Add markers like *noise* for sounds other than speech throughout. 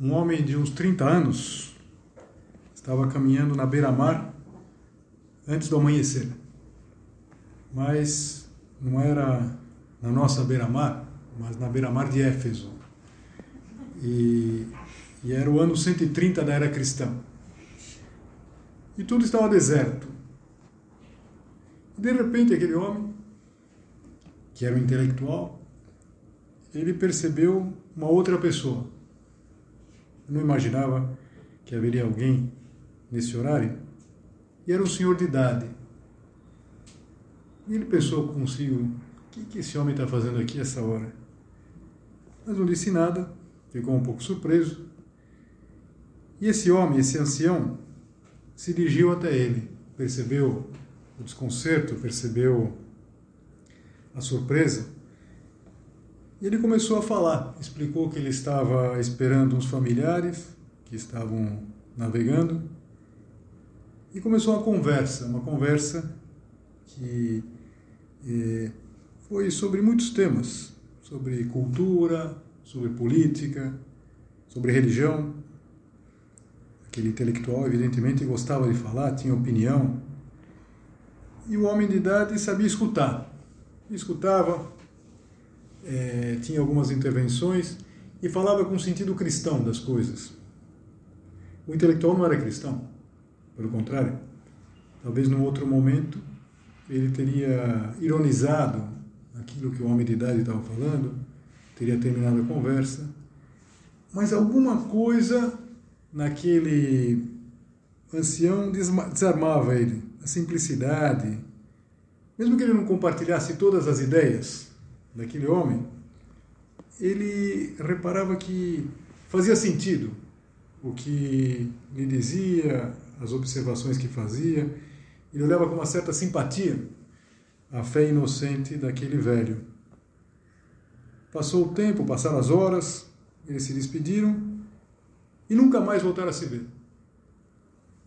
Um homem de uns 30 anos estava caminhando na beira-mar antes do amanhecer. Mas não era na nossa beira-mar, mas na beira-mar de Éfeso. E, e era o ano 130 da era cristã. E tudo estava deserto. E de repente aquele homem, que era um intelectual, ele percebeu uma outra pessoa não imaginava que haveria alguém nesse horário. E era um senhor de idade. E ele pensou consigo: o que, que esse homem está fazendo aqui essa hora? Mas não disse nada, ficou um pouco surpreso. E esse homem, esse ancião, se dirigiu até ele, percebeu o desconcerto, percebeu a surpresa e ele começou a falar, explicou que ele estava esperando uns familiares que estavam navegando e começou uma conversa, uma conversa que eh, foi sobre muitos temas, sobre cultura, sobre política, sobre religião. Aquele intelectual, evidentemente, gostava de falar, tinha opinião. E o homem de idade sabia escutar. Escutava, é, tinha algumas intervenções e falava com sentido cristão das coisas. O intelectual não era cristão, pelo contrário. Talvez num outro momento ele teria ironizado aquilo que o homem de idade estava falando, teria terminado a conversa, mas alguma coisa naquele ancião desarmava ele, a simplicidade, mesmo que ele não compartilhasse todas as ideias, daquele homem, ele reparava que fazia sentido o que lhe dizia, as observações que fazia, ele olhava com uma certa simpatia a fé inocente daquele velho. Passou o tempo, passaram as horas, eles se despediram e nunca mais voltaram a se ver.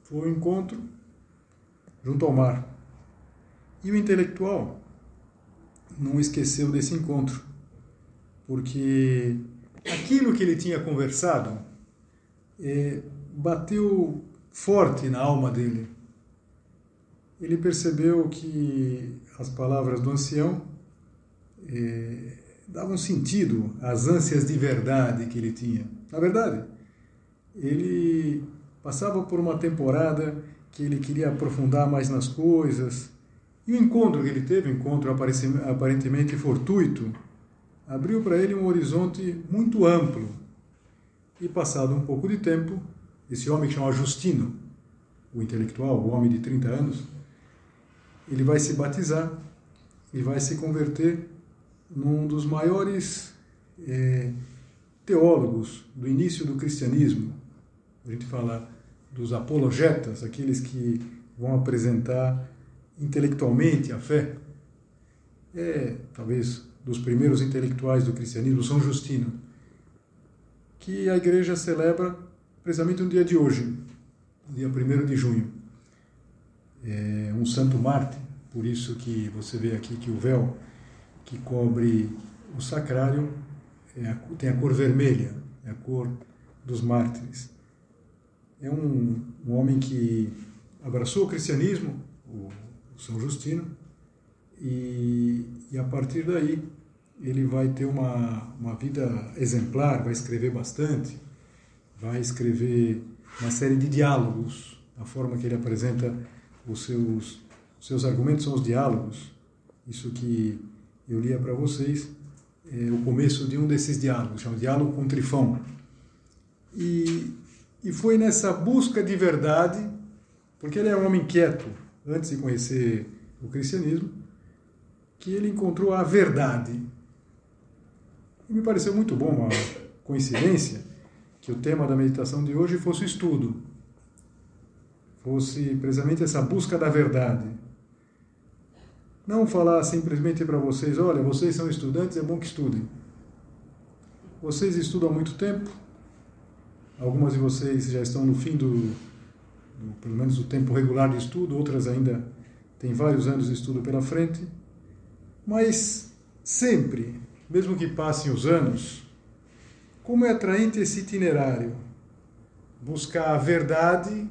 Foi um encontro junto ao mar. E o intelectual não esqueceu desse encontro, porque aquilo que ele tinha conversado é, bateu forte na alma dele. Ele percebeu que as palavras do ancião é, davam sentido às ânsias de verdade que ele tinha. Na verdade, ele passava por uma temporada que ele queria aprofundar mais nas coisas, e o encontro que ele teve, um encontro aparentemente fortuito, abriu para ele um horizonte muito amplo. E passado um pouco de tempo, esse homem que chama Justino, o intelectual, o homem de 30 anos, ele vai se batizar e vai se converter num dos maiores é, teólogos do início do cristianismo. A gente fala dos apologetas, aqueles que vão apresentar intelectualmente a fé, é talvez dos primeiros intelectuais do cristianismo, São Justino, que a igreja celebra precisamente no dia de hoje, dia 1 de junho. É um santo mártir, por isso que você vê aqui que o véu que cobre o sacrário é a, tem a cor vermelha, é a cor dos mártires. É um, um homem que abraçou o cristianismo, o são Justino, e, e a partir daí ele vai ter uma, uma vida exemplar, vai escrever bastante, vai escrever uma série de diálogos, a forma que ele apresenta os seus, os seus argumentos são os diálogos. Isso que eu lia para vocês é o começo de um desses diálogos, chama Diálogo com Trifão. E, e foi nessa busca de verdade, porque ele é um homem quieto, antes de conhecer o cristianismo, que ele encontrou a verdade. E me pareceu muito bom a coincidência que o tema da meditação de hoje fosse o estudo, fosse precisamente essa busca da verdade. Não falar simplesmente para vocês, olha, vocês são estudantes, é bom que estudem. Vocês estudam há muito tempo, algumas de vocês já estão no fim do, do pelo menos do tempo regular de estudo, outras ainda têm vários anos de estudo pela frente, mas sempre, mesmo que passem os anos, como é atraente esse itinerário? Buscar a verdade,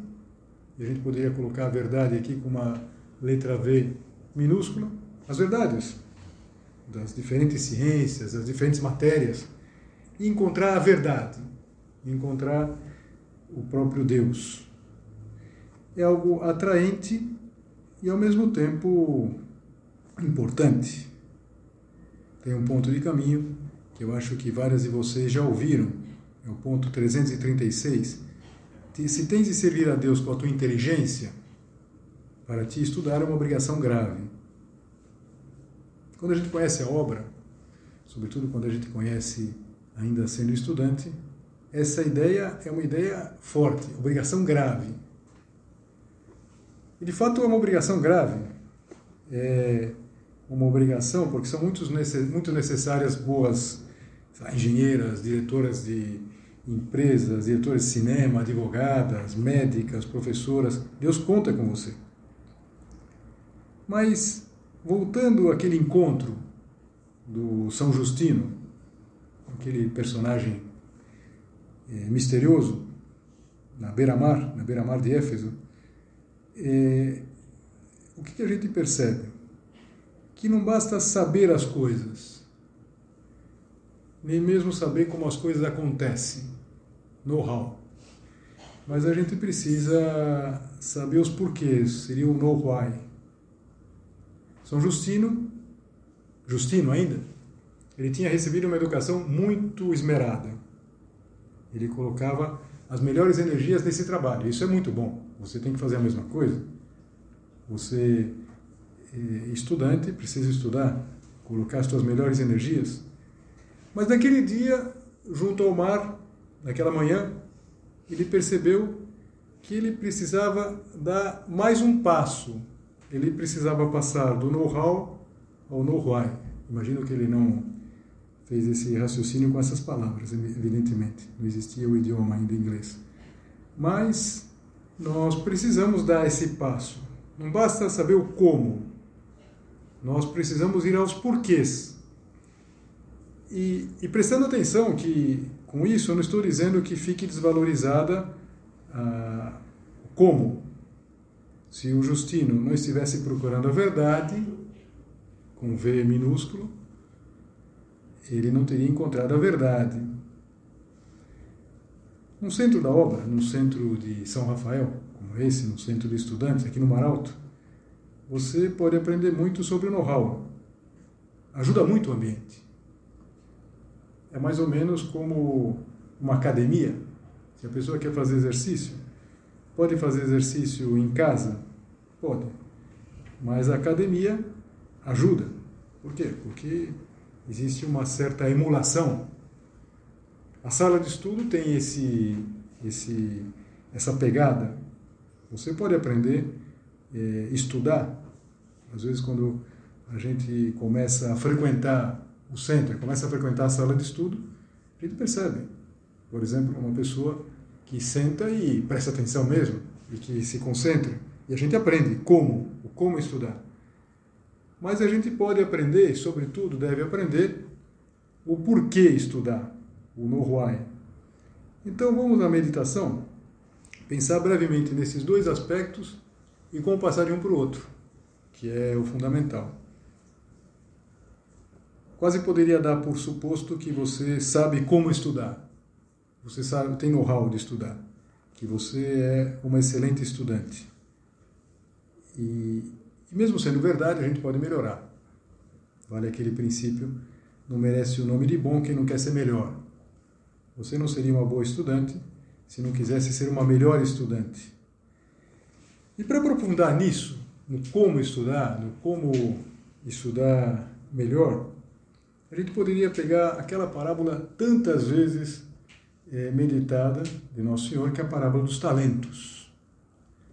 e a gente poderia colocar a verdade aqui com uma letra V minúscula, as verdades das diferentes ciências, das diferentes matérias, e encontrar a verdade, encontrar o próprio Deus. É algo atraente e ao mesmo tempo importante. Tem um ponto de caminho que eu acho que várias de vocês já ouviram, é o ponto 336. Se tens de servir a Deus com a tua inteligência, para ti estudar é uma obrigação grave. Quando a gente conhece a obra, sobretudo quando a gente conhece ainda sendo estudante, essa ideia é uma ideia forte, obrigação grave. E de fato é uma obrigação grave. É uma obrigação porque são muitos, muito necessárias boas engenheiras, diretoras de empresas, diretoras de cinema, advogadas, médicas, professoras. Deus conta com você. Mas, voltando àquele encontro do São Justino, aquele personagem é, misterioso, na beira-mar, na beira-mar de Éfeso, é, o que, que a gente percebe? Que não basta saber as coisas, nem mesmo saber como as coisas acontecem, know-how. Mas a gente precisa saber os porquês, seria o know-why. São Justino, Justino ainda, ele tinha recebido uma educação muito esmerada. Ele colocava as melhores energias nesse trabalho. Isso é muito bom. Você tem que fazer a mesma coisa. Você, eh, estudante, precisa estudar, colocar as suas melhores energias mas naquele dia, junto ao mar, naquela manhã, ele percebeu que ele precisava dar mais um passo. Ele precisava passar do know-how ao know-why. Imagino que ele não fez esse raciocínio com essas palavras, evidentemente. Não existia o idioma ainda inglês. Mas nós precisamos dar esse passo. Não basta saber o como. Nós precisamos ir aos porquês. E, e, prestando atenção que, com isso, eu não estou dizendo que fique desvalorizada ah, como. Se o Justino não estivesse procurando a verdade, com V minúsculo, ele não teria encontrado a verdade. No centro da obra, no centro de São Rafael, como esse, no centro de estudantes, aqui no Mar Alto, você pode aprender muito sobre o know-how. Ajuda muito o ambiente é mais ou menos como uma academia. Se a pessoa quer fazer exercício, pode fazer exercício em casa? Pode. Mas a academia ajuda. Por quê? Porque existe uma certa emulação. A sala de estudo tem esse, esse, essa pegada. Você pode aprender, é, estudar. Às vezes, quando a gente começa a frequentar o centro, começa a frequentar a sala de estudo, a gente percebe, por exemplo, uma pessoa que senta e presta atenção mesmo, e que se concentra, e a gente aprende como, o como estudar. Mas a gente pode aprender, e sobretudo deve aprender, o porquê estudar, o know-why. Então vamos na meditação pensar brevemente nesses dois aspectos e como passar de um para o outro, que é o fundamental quase poderia dar por suposto que você sabe como estudar. Você sabe, tem know-how de estudar, que você é uma excelente estudante. E, e mesmo sendo verdade, a gente pode melhorar. Vale aquele princípio: não merece o nome de bom quem não quer ser melhor. Você não seria uma boa estudante se não quisesse ser uma melhor estudante. E para aprofundar nisso, no como estudar, no como estudar melhor, a gente poderia pegar aquela parábola tantas vezes é, meditada de Nosso Senhor, que é a parábola dos talentos.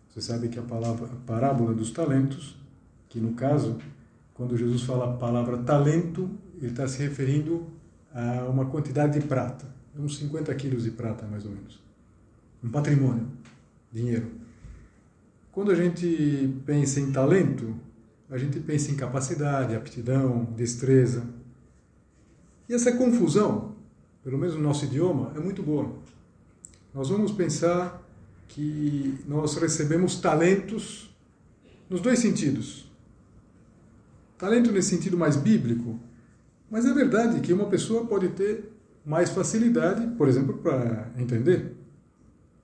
Você sabe que a, palavra, a parábola dos talentos, que no caso, quando Jesus fala a palavra talento, ele está se referindo a uma quantidade de prata, uns 50 quilos de prata mais ou menos. Um patrimônio, dinheiro. Quando a gente pensa em talento, a gente pensa em capacidade, aptidão, destreza. E essa confusão, pelo menos no nosso idioma, é muito boa. Nós vamos pensar que nós recebemos talentos nos dois sentidos. Talento nesse sentido mais bíblico, mas é verdade que uma pessoa pode ter mais facilidade, por exemplo, para entender.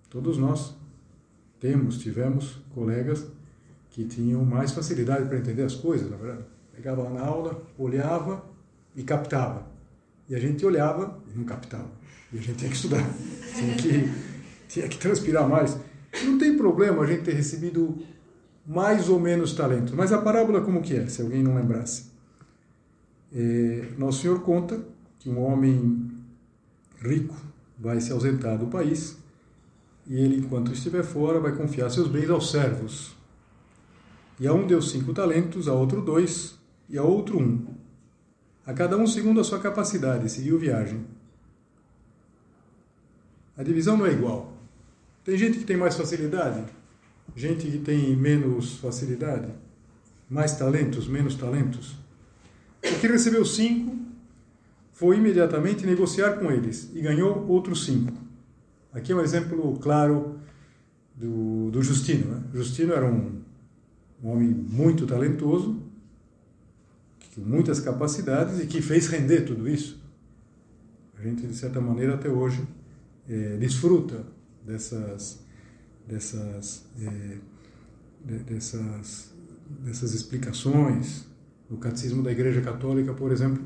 Todos nós temos, tivemos colegas que tinham mais facilidade para entender as coisas, na verdade. Pegava lá na aula, olhava e captava. E a gente olhava e não captava. E a gente tinha que estudar, *laughs* tinha que, tinha que transpirar mais. Não tem problema a gente ter recebido mais ou menos talento. Mas a parábola como que é, se alguém não lembrasse? É, Nosso Senhor conta que um homem rico vai se ausentar do país e ele, enquanto estiver fora, vai confiar seus bens aos servos. E a um deu cinco talentos, a outro dois, e a outro um. A cada um segundo a sua capacidade, seguiu viagem. A divisão não é igual. Tem gente que tem mais facilidade, gente que tem menos facilidade, mais talentos, menos talentos. O que recebeu cinco foi imediatamente negociar com eles e ganhou outros cinco. Aqui é um exemplo claro do, do Justino. Né? Justino era um, um homem muito talentoso, com muitas capacidades e que fez render tudo isso. A gente, de certa maneira, até hoje, é, desfruta dessas, dessas, é, dessas, dessas explicações. No Catecismo da Igreja Católica, por exemplo,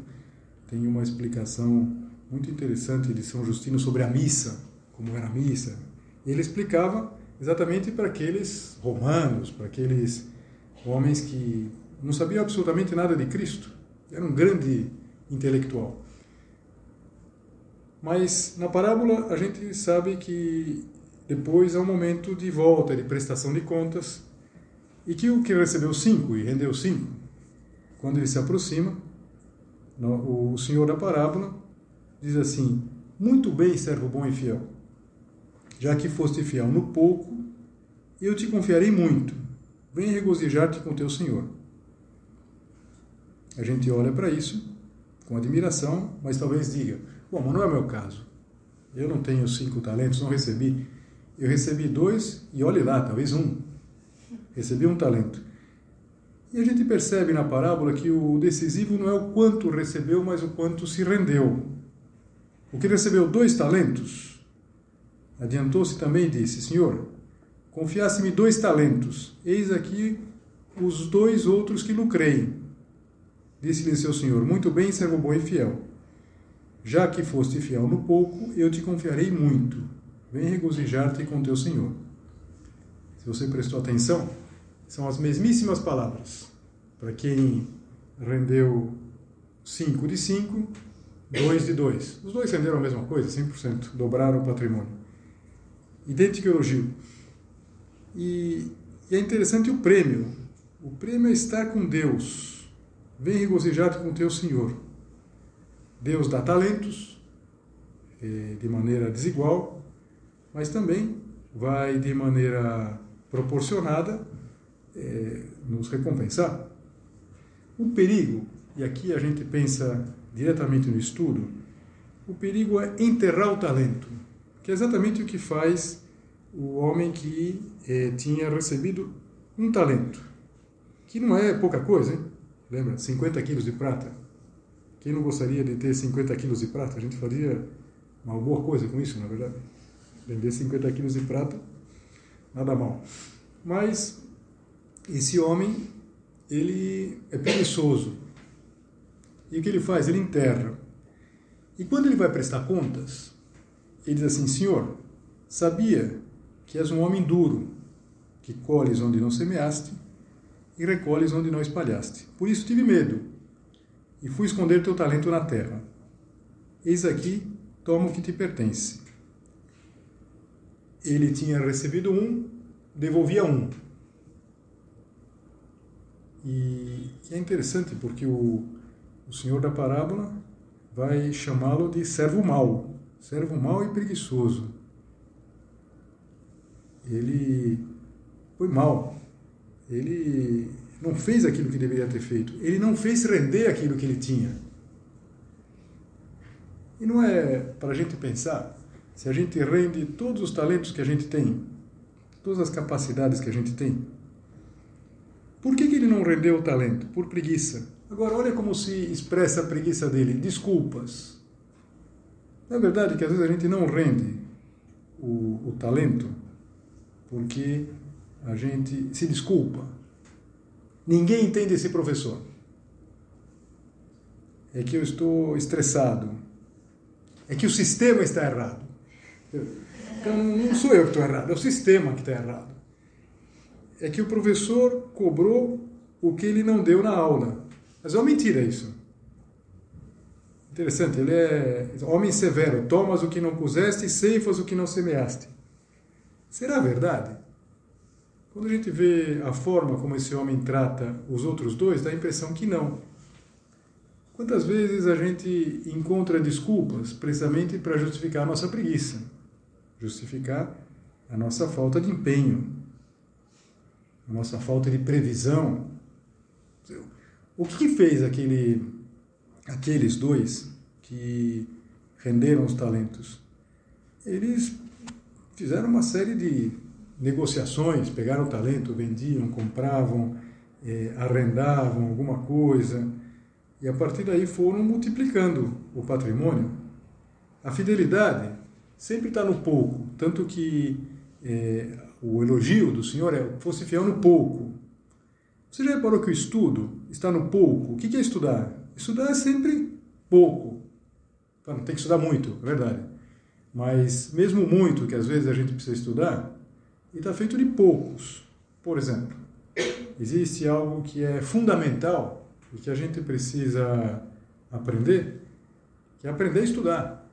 tem uma explicação muito interessante de São Justino sobre a missa como era a missa. Ele explicava exatamente para aqueles romanos, para aqueles homens que não sabiam absolutamente nada de Cristo. Era um grande intelectual. Mas na parábola a gente sabe que depois é um momento de volta, de prestação de contas, e que o que recebeu cinco e rendeu cinco, quando ele se aproxima, o senhor da parábola diz assim: Muito bem, servo bom e fiel já que foste fiel no pouco, eu te confiarei muito. Venha regozijar-te com teu Senhor. A gente olha para isso com admiração, mas talvez diga: Bom, mas não é o meu caso. Eu não tenho cinco talentos, não recebi. Eu recebi dois e olhe lá, talvez um. Recebi um talento. E a gente percebe na parábola que o decisivo não é o quanto recebeu, mas o quanto se rendeu. O que recebeu dois talentos Adiantou-se também e disse: Senhor, confiasse-me dois talentos, eis aqui os dois outros que lucrei. Disse-lhe seu senhor: Muito bem, servo bom e fiel. Já que foste fiel no pouco, eu te confiarei muito. Vem regozijar-te com teu senhor. Se você prestou atenção, são as mesmíssimas palavras. Para quem rendeu cinco de cinco, dois de dois. Os dois renderam a mesma coisa, 100%, dobraram o patrimônio idêntico elogio. E, e é interessante o prêmio. O prêmio é estar com Deus. Vem regozijar-te com teu Senhor. Deus dá talentos eh, de maneira desigual, mas também vai de maneira proporcionada eh, nos recompensar. O perigo, e aqui a gente pensa diretamente no estudo, o perigo é enterrar o talento que é exatamente o que faz o homem que eh, tinha recebido um talento, que não é pouca coisa, hein? Lembra? 50 quilos de prata. Quem não gostaria de ter 50 quilos de prata? A gente faria uma boa coisa com isso, na verdade. Vender 50 quilos de prata, nada mal. Mas esse homem, ele é preguiçoso. E o que ele faz? Ele enterra. E quando ele vai prestar contas, ele diz assim: Senhor, sabia que és um homem duro, que colhes onde não semeaste e recolhes onde não espalhaste. Por isso tive medo e fui esconder teu talento na terra. Eis aqui, toma o que te pertence. Ele tinha recebido um, devolvia um. E, é interessante porque o, o senhor da parábola vai chamá-lo de servo mau, servo mau e preguiçoso. Ele foi mal. Ele não fez aquilo que deveria ter feito. Ele não fez render aquilo que ele tinha. E não é para a gente pensar se a gente rende todos os talentos que a gente tem, todas as capacidades que a gente tem. Por que, que ele não rendeu o talento? Por preguiça. Agora, olha como se expressa a preguiça dele: desculpas. Não é verdade que às vezes a gente não rende o, o talento porque a gente se desculpa. Ninguém entende esse professor. É que eu estou estressado. É que o sistema está errado. Então não sou eu que estou errado, é o sistema que está errado. É que o professor cobrou o que ele não deu na aula. Mas é uma mentira isso. Interessante, ele é homem severo. Tomas o que não puseste ceifas o que não semeaste. Será verdade? Quando a gente vê a forma como esse homem trata os outros dois, dá a impressão que não. Quantas vezes a gente encontra desculpas precisamente para justificar a nossa preguiça, justificar a nossa falta de empenho, nossa falta de previsão, o que, fez aquele, aqueles dois que renderam os talentos? Eles fizeram uma série de negociações, pegaram o talento, vendiam, compravam, eh, arrendavam alguma coisa, e a partir daí foram multiplicando o patrimônio. A fidelidade sempre está no pouco, tanto que eh, o elogio do Senhor é fosse fiel no pouco, você já reparou que o estudo está no pouco? O que é estudar? Estudar é sempre pouco. Não tem que estudar muito, é verdade. Mas mesmo muito, que às vezes a gente precisa estudar, está feito de poucos. Por exemplo, existe algo que é fundamental e que a gente precisa aprender, que é aprender a estudar,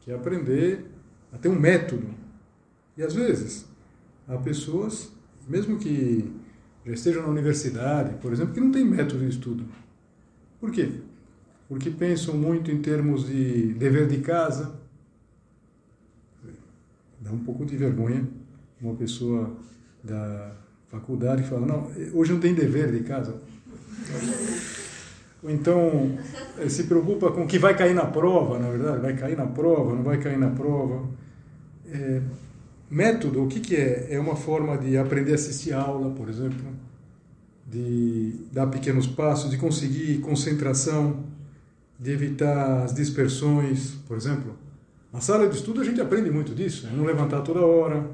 que é aprender a ter um método. E às vezes há pessoas, mesmo que já estejam na universidade, por exemplo, que não tem método de estudo. Por quê? Porque pensam muito em termos de dever de casa. Dá um pouco de vergonha uma pessoa da faculdade que fala, não, hoje não tem dever de casa. Ou então eh, se preocupa com o que vai cair na prova, na verdade, vai cair na prova, não vai cair na prova. É, Método, o que, que é? É uma forma de aprender a assistir aula, por exemplo, de dar pequenos passos, de conseguir concentração, de evitar as dispersões, por exemplo. Na sala de estudo a gente aprende muito disso, é não levantar toda hora,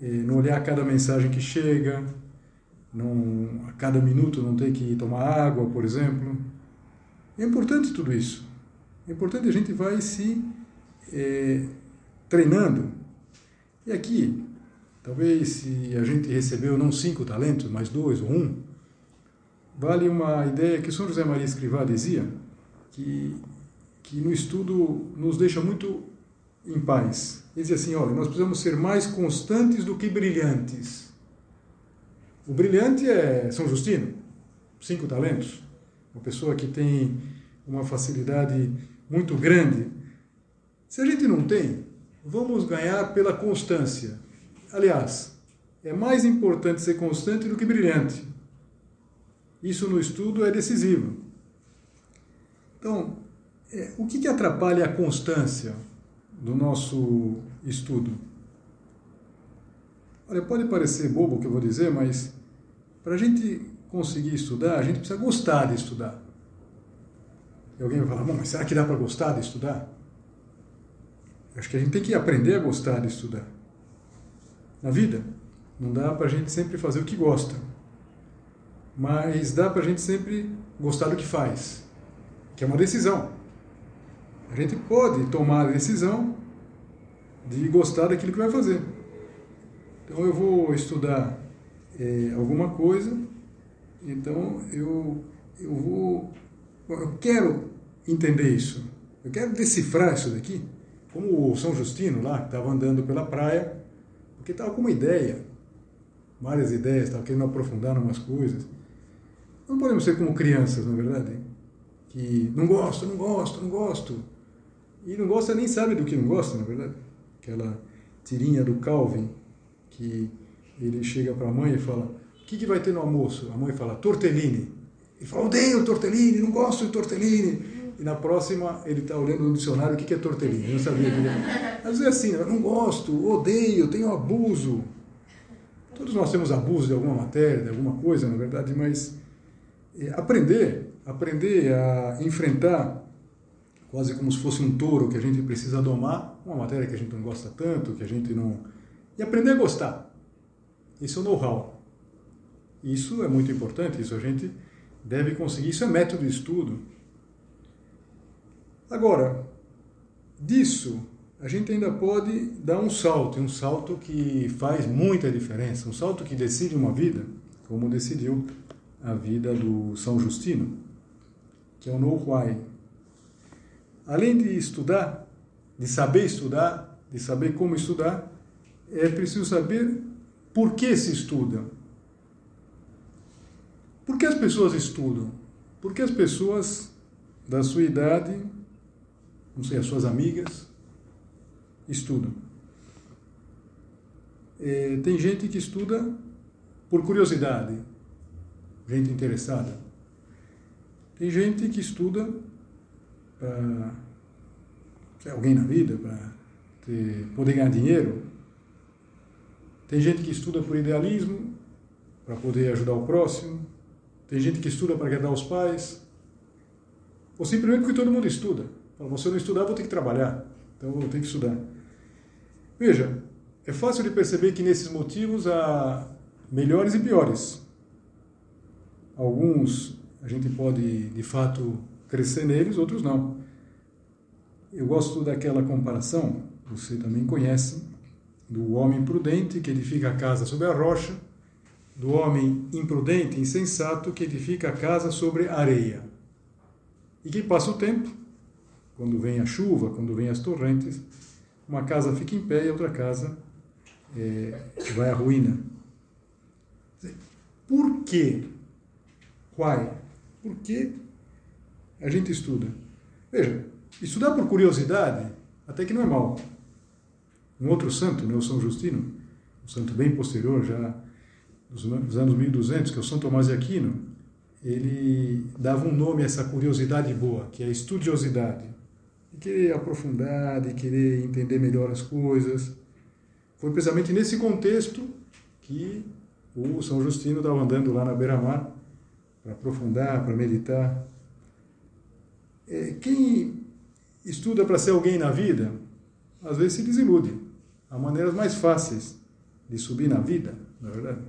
é não olhar cada mensagem que chega, não, a cada minuto não ter que tomar água, por exemplo. É importante tudo isso. É importante a gente vai se é, treinando e aqui, talvez se a gente recebeu não cinco talentos, mas dois ou um, vale uma ideia que São José Maria Escrivá dizia, que, que no estudo nos deixa muito em paz. Ele dizia assim, olha, nós precisamos ser mais constantes do que brilhantes. O brilhante é São Justino, cinco talentos, uma pessoa que tem uma facilidade muito grande. Se a gente não tem, vamos ganhar pela constância. Aliás, é mais importante ser constante do que brilhante. Isso no estudo é decisivo. Então, é, o que, que atrapalha a constância do nosso estudo? Olha, pode parecer bobo o que eu vou dizer, mas para a gente conseguir estudar, a gente precisa gostar de estudar. E alguém vai falar, mas será que dá para gostar de estudar? Acho que a gente tem que aprender a gostar de estudar. Na vida, não dá para a gente sempre fazer o que gosta. mas dá para a gente sempre gostar do que faz, que é uma decisão. A gente pode tomar a decisão de gostar daquilo que vai fazer. Então eu vou estudar é, alguma coisa, então eu, eu vou. Eu quero entender isso, eu quero decifrar isso daqui, como o São Justino lá, que estava andando pela praia, porque estava com uma ideia, várias ideias, estava querendo aprofundar umas coisas. Não podemos ser como crianças, na é verdade, que não gosto, não gosto, não gosto. E não gosta nem sabe do que não gosta, na é verdade. Aquela tirinha do Calvin, que ele chega para a mãe e fala: O que, que vai ter no almoço? A mãe fala: Tortellini. Ele fala: Odeio tortellini, não gosto de tortellini. E na próxima ele está olhando no dicionário o que, que é tortellini. Eu não sabia que era. Às vezes é assim: né? não gosto, odeio, tenho abuso. Todos nós temos abuso de alguma matéria, de alguma coisa, na verdade, mas é, aprender, aprender a enfrentar quase como se fosse um touro que a gente precisa domar, uma matéria que a gente não gosta tanto, que a gente não. E aprender a gostar. Isso é o know-how. Isso é muito importante, isso a gente deve conseguir, isso é método de estudo. Agora, disso, a gente ainda pode dar um salto, um salto que faz muita diferença, um salto que decide uma vida, como decidiu a vida do São Justino, que é o know-why. Além de estudar, de saber estudar, de saber como estudar, é preciso saber por que se estuda. Por que as pessoas estudam? Por que as pessoas da sua idade, não sei, as suas amigas, estudam? É, tem gente que estuda por curiosidade, gente interessada. Tem gente que estuda para ser alguém na vida, para poder ganhar dinheiro. Tem gente que estuda por idealismo, para poder ajudar o próximo. Tem gente que estuda para agradar os pais. Ou simplesmente porque todo mundo estuda. Fala, se eu não estudar, vou ter que trabalhar. Então eu vou ter que estudar. Veja, é fácil de perceber que nesses motivos há melhores e piores. Alguns a gente pode de fato crescer neles, outros não. Eu gosto daquela comparação, você também conhece, do homem prudente que edifica a casa sobre a rocha, do homem imprudente, insensato que edifica a casa sobre areia. E que passa o tempo, quando vem a chuva, quando vem as torrentes, uma casa fica em pé e outra casa é, vai à ruína. Por quê? Why? Por que a gente estuda? Veja, estudar por curiosidade até que não é mal. Um outro santo, né, o São Justino, um santo bem posterior, já dos anos 1200, que é o São Tomás de Aquino, ele dava um nome a essa curiosidade boa, que é a estudiosidade. De querer aprofundar, de querer entender melhor as coisas. Foi precisamente nesse contexto que o São Justino estava andando lá na beira-mar para aprofundar, para meditar. É, quem estuda para ser alguém na vida, às vezes se desilude. Há maneiras mais fáceis de subir na vida, na é verdade.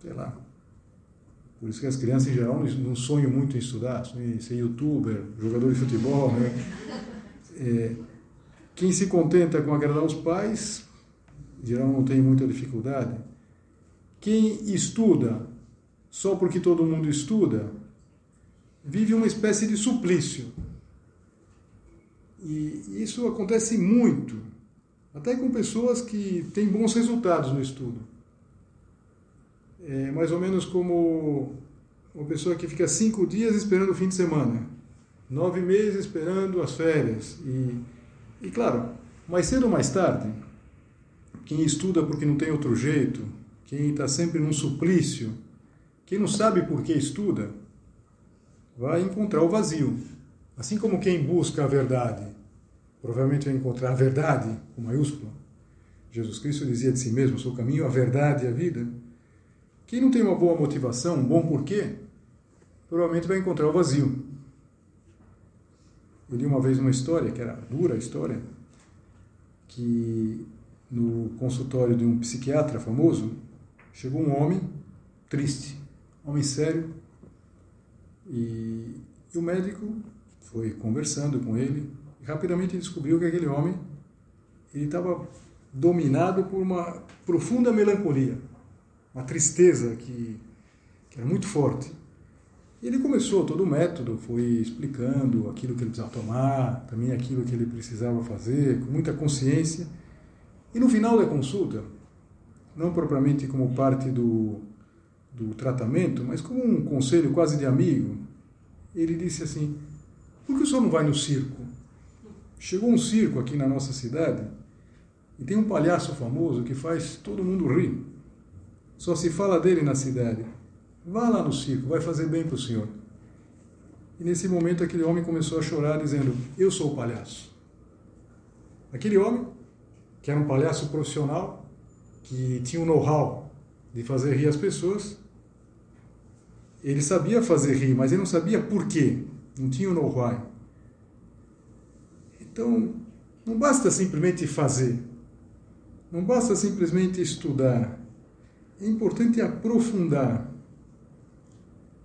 Sei lá. Por isso que as crianças, em geral, não sonham muito em estudar, sonham em ser youtuber, jogador de futebol. Né? É, quem se contenta com agradar os pais, em geral, não tem muita dificuldade. Quem estuda só porque todo mundo estuda, vive uma espécie de suplício. E isso acontece muito, até com pessoas que têm bons resultados no estudo. É mais ou menos como uma pessoa que fica cinco dias esperando o fim de semana, nove meses esperando as férias. E, e claro, mais cedo ou mais tarde, quem estuda porque não tem outro jeito, quem está sempre num suplício, quem não sabe por que estuda, vai encontrar o vazio. Assim como quem busca a verdade, provavelmente vai encontrar a verdade, com maiúscula. Jesus Cristo dizia de si mesmo: sou o caminho, a verdade e a vida. Quem não tem uma boa motivação, um bom porquê, provavelmente vai encontrar o vazio. Eu li uma vez uma história, que era dura a história, que no consultório de um psiquiatra famoso, chegou um homem triste, homem sério. E, e o médico foi conversando com ele e rapidamente descobriu que aquele homem ele estava dominado por uma profunda melancolia, uma tristeza que, que era muito forte. E ele começou todo o método, foi explicando aquilo que ele precisava tomar, também aquilo que ele precisava fazer, com muita consciência. E no final da consulta, não propriamente como parte do, do tratamento, mas como um conselho quase de amigo, ele disse assim: Por que o senhor não vai no circo? Chegou um circo aqui na nossa cidade e tem um palhaço famoso que faz todo mundo rir. Só se fala dele na cidade. Vá lá no circo, vai fazer bem para o senhor. E nesse momento aquele homem começou a chorar, dizendo: Eu sou o palhaço. Aquele homem, que era um palhaço profissional, que tinha o know-how de fazer rir as pessoas, ele sabia fazer rir, mas ele não sabia por quê. Não tinha o know-how. Então, não basta simplesmente fazer. Não basta simplesmente estudar. É importante aprofundar.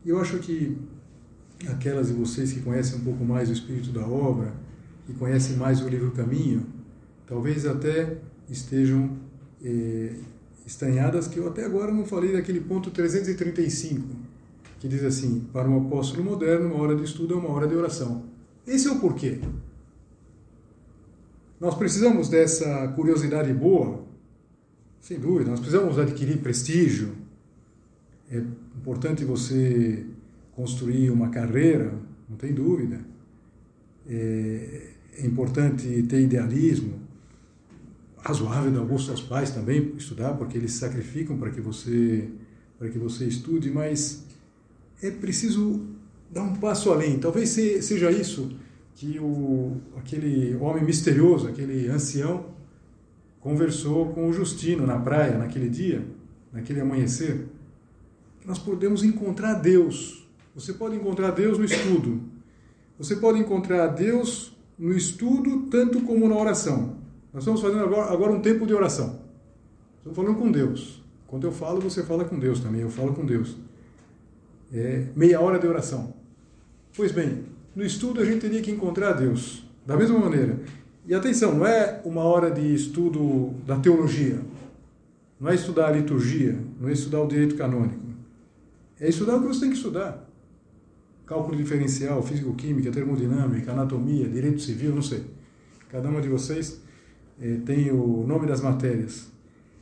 Eu acho que aquelas de vocês que conhecem um pouco mais o espírito da obra, que conhecem mais o livro Caminho, talvez até estejam eh, estranhadas que eu até agora não falei daquele ponto 335, que diz assim: para um apóstolo moderno, uma hora de estudo é uma hora de oração. Esse é o porquê. Nós precisamos dessa curiosidade boa, sem dúvida, nós precisamos adquirir prestígio. É importante você construir uma carreira, não tem dúvida. É, é importante ter idealismo, razoável dar gosto aos pais também estudar, porque eles sacrificam para que você para que você estude, mas é preciso dar um passo além. Talvez seja isso que o, aquele homem misterioso, aquele ancião, conversou com o Justino na praia naquele dia, naquele amanhecer. Nós podemos encontrar Deus. Você pode encontrar Deus no estudo. Você pode encontrar Deus no estudo tanto como na oração. Nós estamos fazendo agora, agora um tempo de oração. Estamos falando com Deus. Quando eu falo, você fala com Deus também. Eu falo com Deus. É meia hora de oração. Pois bem, no estudo a gente teria que encontrar Deus, da mesma maneira. E atenção, não é uma hora de estudo da teologia, não é estudar a liturgia, não é estudar o direito canônico. É estudar o que você tem que estudar. Cálculo diferencial, físico-química, termodinâmica, anatomia, direito civil, não sei. Cada uma de vocês eh, tem o nome das matérias.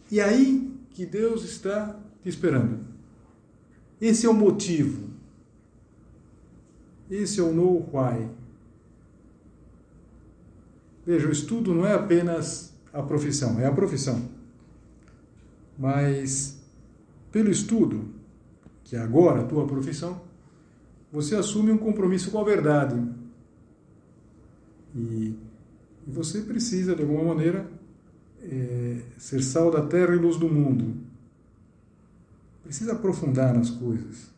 E aí que Deus está te esperando. Esse é o motivo esse é o know why. Veja, o estudo não é apenas a profissão, é a profissão. Mas pelo estudo, que é agora a tua profissão, você assume um compromisso com a verdade. E, você precisa, de alguma maneira, é, ser sal da terra e luz do mundo. Precisa aprofundar nas coisas.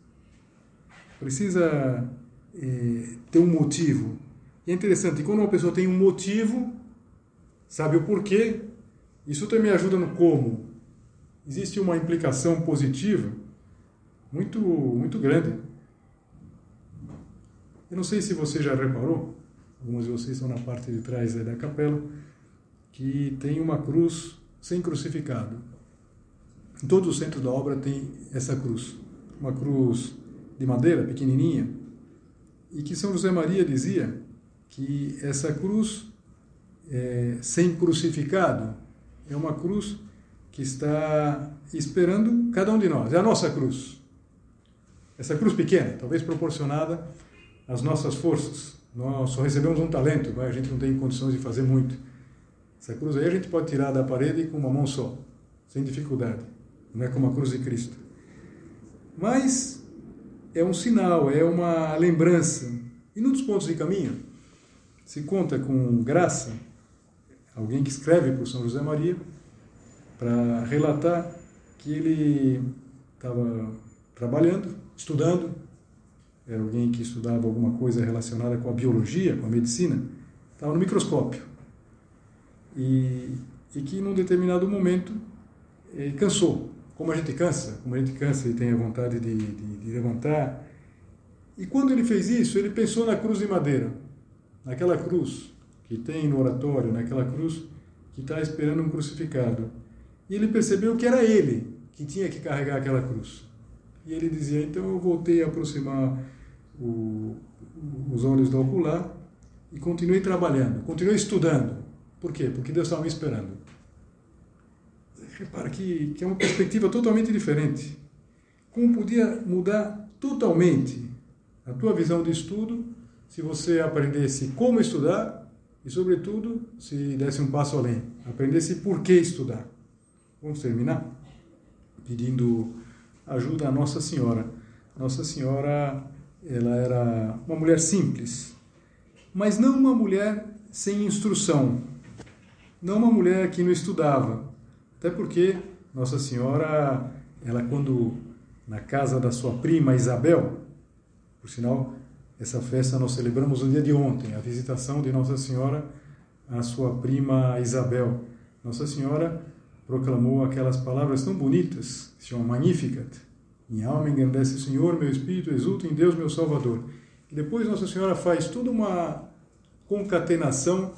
Precisa é, ter um motivo. E é interessante, quando uma pessoa tem um motivo, sabe o porquê, isso também ajuda no como. Existe uma implicação positiva muito, muito grande. Eu não sei se você já reparou, algumas de vocês estão na parte de trás da capela, que tem uma cruz sem crucificado. Em todo o centro da obra tem essa cruz. Uma cruz de madeira, pequenininha, e que São José Maria dizia que essa cruz é, sem crucificado é uma cruz que está esperando cada um de nós. É a nossa cruz. Essa cruz pequena, talvez proporcionada às nossas forças. Nós só recebemos um talento, a gente não tem condições de fazer muito. Essa cruz aí a gente pode tirar da parede com uma mão só, sem dificuldade. Não é como a cruz de Cristo. Mas é um sinal, é uma lembrança. E num dos pontos de caminho, se conta com graça, alguém que escreve para o São José Maria, para relatar que ele estava trabalhando, estudando, era alguém que estudava alguma coisa relacionada com a biologia, com a medicina, estava no microscópio. E, e que num determinado momento eh, cansou, como a gente cansa, como a gente cansa e tem a vontade de, de, de levantar. E quando ele fez isso, ele pensou na cruz de madeira, naquela cruz que tem no oratório, naquela cruz que está esperando um crucificado. E ele percebeu que era ele que tinha que carregar aquela cruz. E ele dizia: então eu voltei a aproximar o, os olhos do ocular e continuei trabalhando, continuei estudando. Por quê? Porque Deus estava me esperando. Repara que, que é uma perspectiva totalmente diferente. Como podia mudar totalmente a tua visão de estudo se você aprendesse como estudar e, sobretudo, se desse um passo além, aprendesse por que estudar. Vamos terminar pedindo ajuda a Nossa Senhora. Nossa Senhora, ela era uma mulher simples, mas não uma mulher sem instrução, não uma mulher que não estudava, até porque Nossa Senhora, ela quando na casa da sua prima Isabel, por sinal, essa festa nós celebramos no dia de ontem, a visitação de Nossa Senhora à sua prima Isabel. Nossa Senhora proclamou aquelas palavras tão bonitas, que se chamam Magnificat. Minha alma engrandece o Senhor, meu espírito exulta em Deus, meu Salvador. E depois Nossa Senhora faz toda uma concatenação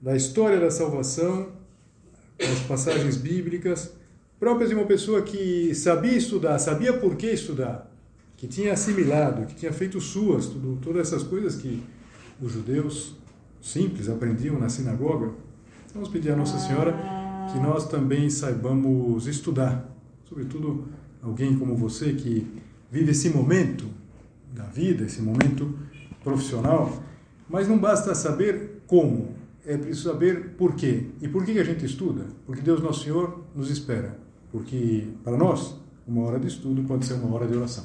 da história da salvação as passagens bíblicas, próprias de uma pessoa que sabia estudar, sabia por que estudar, que tinha assimilado, que tinha feito suas, tudo, todas essas coisas que os judeus simples aprendiam na sinagoga. Vamos pedir a Nossa Senhora que nós também saibamos estudar, sobretudo alguém como você que vive esse momento da vida, esse momento profissional, mas não basta saber como, é preciso saber por quê. E por que a gente estuda? Porque Deus Nosso Senhor nos espera. Porque para nós, uma hora de estudo pode ser uma hora de oração.